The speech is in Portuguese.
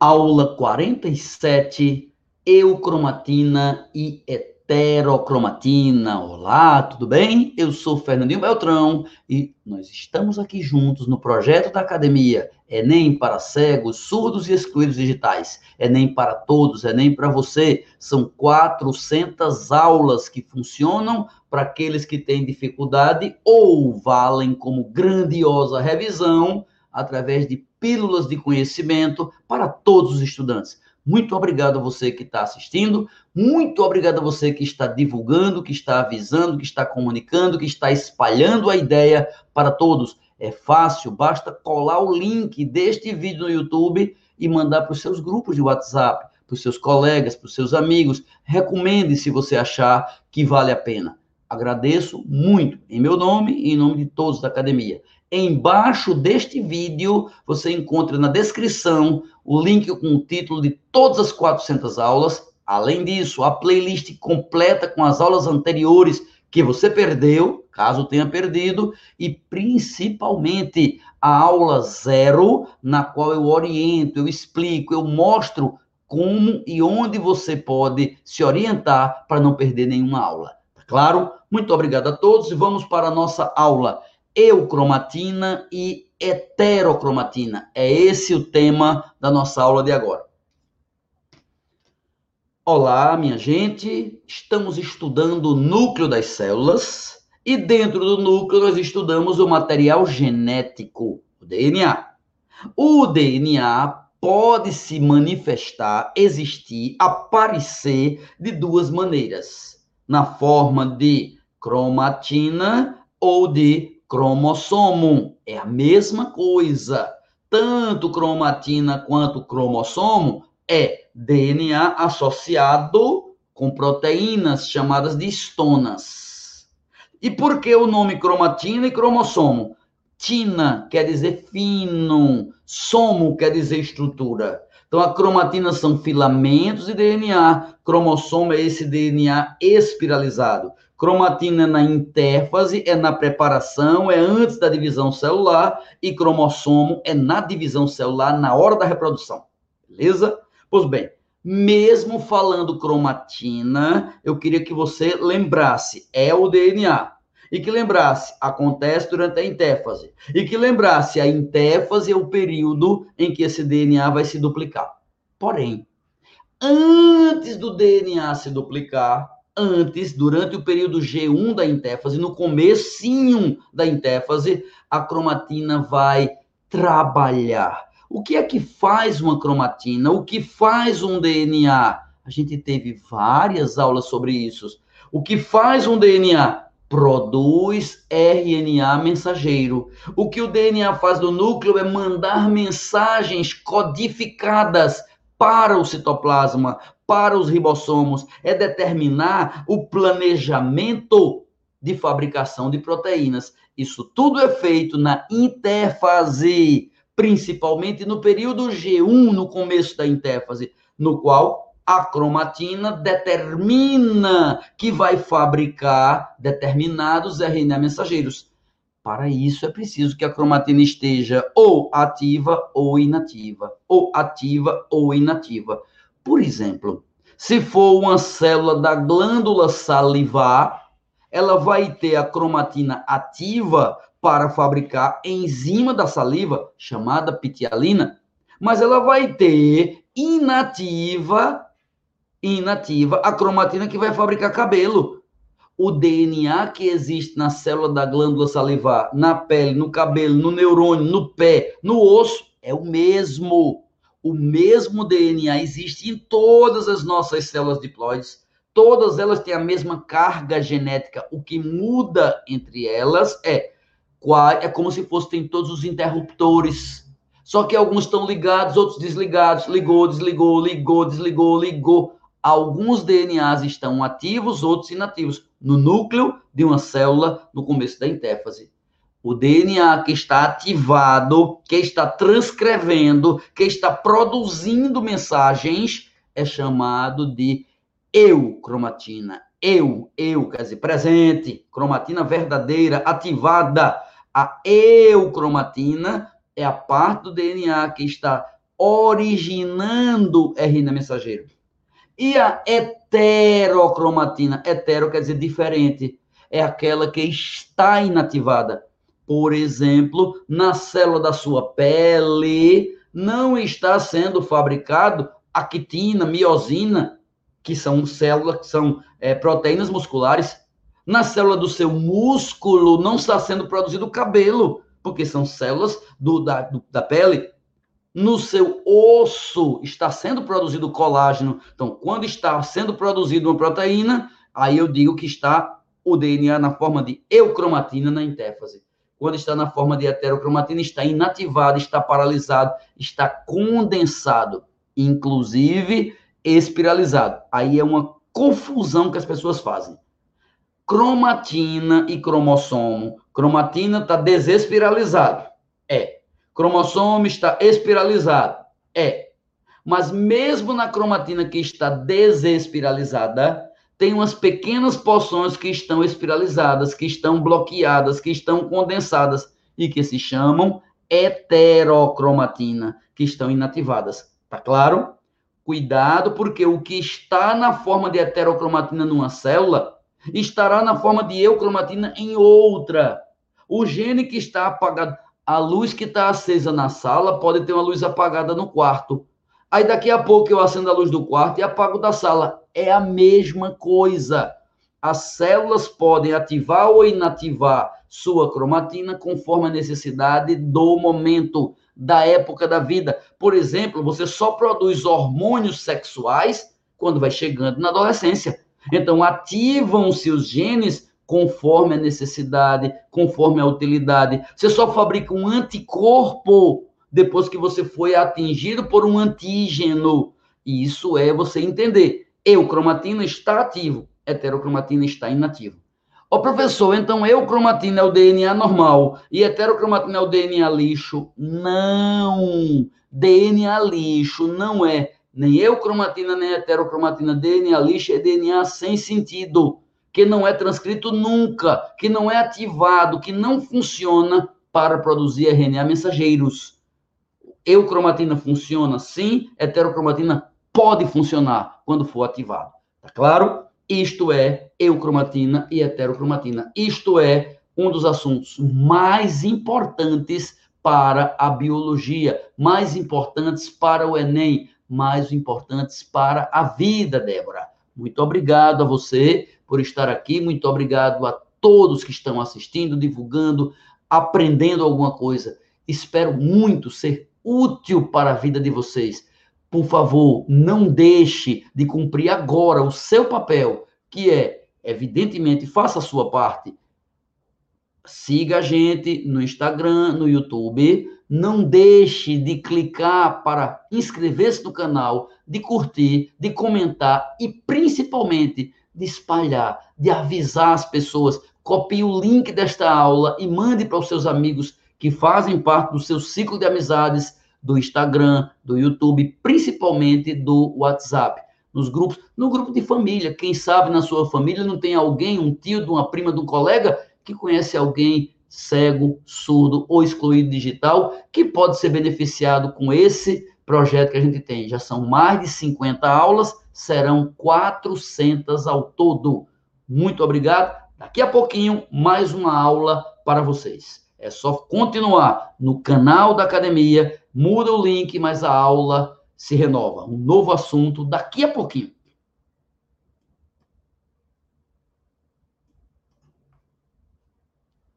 Aula 47, eucromatina e heterocromatina. Olá, tudo bem? Eu sou Fernandinho Beltrão e nós estamos aqui juntos no projeto da academia Enem para cegos, surdos e excluídos digitais. Enem para todos, Enem para você. São 400 aulas que funcionam para aqueles que têm dificuldade ou valem como grandiosa revisão através de pílulas de conhecimento para todos os estudantes. Muito obrigado a você que está assistindo, muito obrigado a você que está divulgando, que está avisando, que está comunicando, que está espalhando a ideia para todos. É fácil, basta colar o link deste vídeo no YouTube e mandar para os seus grupos de WhatsApp, para os seus colegas, para os seus amigos. Recomende se você achar que vale a pena. Agradeço muito, em meu nome e em nome de todos da academia. Embaixo deste vídeo, você encontra na descrição o link com o título de todas as 400 aulas. Além disso, a playlist completa com as aulas anteriores que você perdeu, caso tenha perdido, e principalmente a aula zero, na qual eu oriento, eu explico, eu mostro como e onde você pode se orientar para não perder nenhuma aula. Tá claro? Muito obrigado a todos e vamos para a nossa aula eucromatina e heterocromatina. É esse o tema da nossa aula de agora. Olá, minha gente. Estamos estudando o núcleo das células e dentro do núcleo nós estudamos o material genético, o DNA. O DNA pode se manifestar, existir, aparecer de duas maneiras: na forma de cromatina ou de cromossomo. É a mesma coisa. Tanto cromatina quanto cromossomo é DNA associado com proteínas chamadas de estonas. E por que o nome cromatina e cromossomo? Tina quer dizer fino, somo quer dizer estrutura. Então, a cromatina são filamentos de DNA, cromossomo é esse DNA espiralizado. Cromatina é na intérfase, é na preparação, é antes da divisão celular, e cromossomo é na divisão celular, na hora da reprodução. Beleza? Pois bem, mesmo falando cromatina, eu queria que você lembrasse, é o DNA. E que lembrasse, acontece durante a intérfase. E que lembrasse, a intérfase é o período em que esse DNA vai se duplicar. Porém, antes do DNA se duplicar, antes, durante o período G1 da intéfase, no comecinho da intéfase, a cromatina vai trabalhar. O que é que faz uma cromatina? O que faz um DNA? A gente teve várias aulas sobre isso. O que faz um DNA? Produz RNA mensageiro. O que o DNA faz do núcleo é mandar mensagens codificadas para o citoplasma, para os ribossomos, é determinar o planejamento de fabricação de proteínas. Isso tudo é feito na interfase, principalmente no período G1, no começo da interfase, no qual a cromatina determina que vai fabricar determinados RNA mensageiros. Para isso é preciso que a cromatina esteja ou ativa ou inativa, ou ativa ou inativa. Por exemplo, se for uma célula da glândula salivar, ela vai ter a cromatina ativa para fabricar enzima da saliva, chamada pitialina, mas ela vai ter inativa, inativa a cromatina que vai fabricar cabelo. O DNA que existe na célula da glândula salivar, na pele, no cabelo, no neurônio, no pé, no osso, é o mesmo o mesmo DNA existe em todas as nossas células diploides. Todas elas têm a mesma carga genética. O que muda entre elas é é como se fossem todos os interruptores. Só que alguns estão ligados, outros desligados. Ligou, desligou, ligou, desligou, ligou. Alguns DNAs estão ativos, outros inativos, no núcleo de uma célula no começo da interfase o DNA que está ativado, que está transcrevendo, que está produzindo mensagens, é chamado de eucromatina. Eu, eu, quer dizer, presente, cromatina verdadeira, ativada. A eucromatina é a parte do DNA que está originando RNA mensageiro. E a heterocromatina, hetero quer dizer diferente, é aquela que está inativada. Por exemplo, na célula da sua pele não está sendo fabricado actina, miosina, que são células, que são é, proteínas musculares. Na célula do seu músculo não está sendo produzido cabelo, porque são células do, da, do, da pele. No seu osso está sendo produzido colágeno. Então, quando está sendo produzido uma proteína, aí eu digo que está o DNA na forma de eucromatina na intéfase. Quando está na forma de heterocromatina, está inativado, está paralisado, está condensado, inclusive espiralizado. Aí é uma confusão que as pessoas fazem cromatina e cromossomo. Cromatina está desespiralizado. É. Cromossomo está espiralizado. É. Mas mesmo na cromatina que está desespiralizada, tem umas pequenas porções que estão espiralizadas, que estão bloqueadas, que estão condensadas e que se chamam heterocromatina, que estão inativadas. Tá claro? Cuidado, porque o que está na forma de heterocromatina numa célula estará na forma de eucromatina em outra. O gene que está apagado, a luz que está acesa na sala pode ter uma luz apagada no quarto. Aí daqui a pouco eu acendo a luz do quarto e apago da sala. É a mesma coisa. As células podem ativar ou inativar sua cromatina conforme a necessidade do momento, da época da vida. Por exemplo, você só produz hormônios sexuais quando vai chegando na adolescência. Então, ativam-se os genes conforme a necessidade, conforme a utilidade. Você só fabrica um anticorpo depois que você foi atingido por um antígeno. E isso é você entender. Eucromatina está ativo, heterocromatina está inativo. Ó, professor, então eucromatina é o DNA normal e heterocromatina é o DNA lixo? Não! DNA lixo não é nem eucromatina, nem heterocromatina, DNA lixo é DNA sem sentido, que não é transcrito nunca, que não é ativado, que não funciona para produzir RNA mensageiros. Eucromatina funciona sim, heterocromatina pode funcionar quando for ativado. Tá claro? Isto é eucromatina e heterocromatina. Isto é um dos assuntos mais importantes para a biologia, mais importantes para o Enem, mais importantes para a vida, Débora. Muito obrigado a você por estar aqui, muito obrigado a todos que estão assistindo, divulgando, aprendendo alguma coisa. Espero muito ser útil para a vida de vocês. Por favor, não deixe de cumprir agora o seu papel, que é, evidentemente, faça a sua parte. Siga a gente no Instagram, no YouTube, não deixe de clicar para inscrever-se no canal, de curtir, de comentar e principalmente de espalhar, de avisar as pessoas. Copie o link desta aula e mande para os seus amigos que fazem parte do seu ciclo de amizades do Instagram, do YouTube, principalmente do WhatsApp. Nos grupos, no grupo de família, quem sabe na sua família não tem alguém, um tio, de uma prima, de um colega que conhece alguém cego, surdo ou excluído digital, que pode ser beneficiado com esse projeto que a gente tem. Já são mais de 50 aulas, serão 400 ao todo. Muito obrigado. Daqui a pouquinho, mais uma aula para vocês. É só continuar no canal da academia, muda o link, mas a aula se renova. Um novo assunto daqui a pouquinho.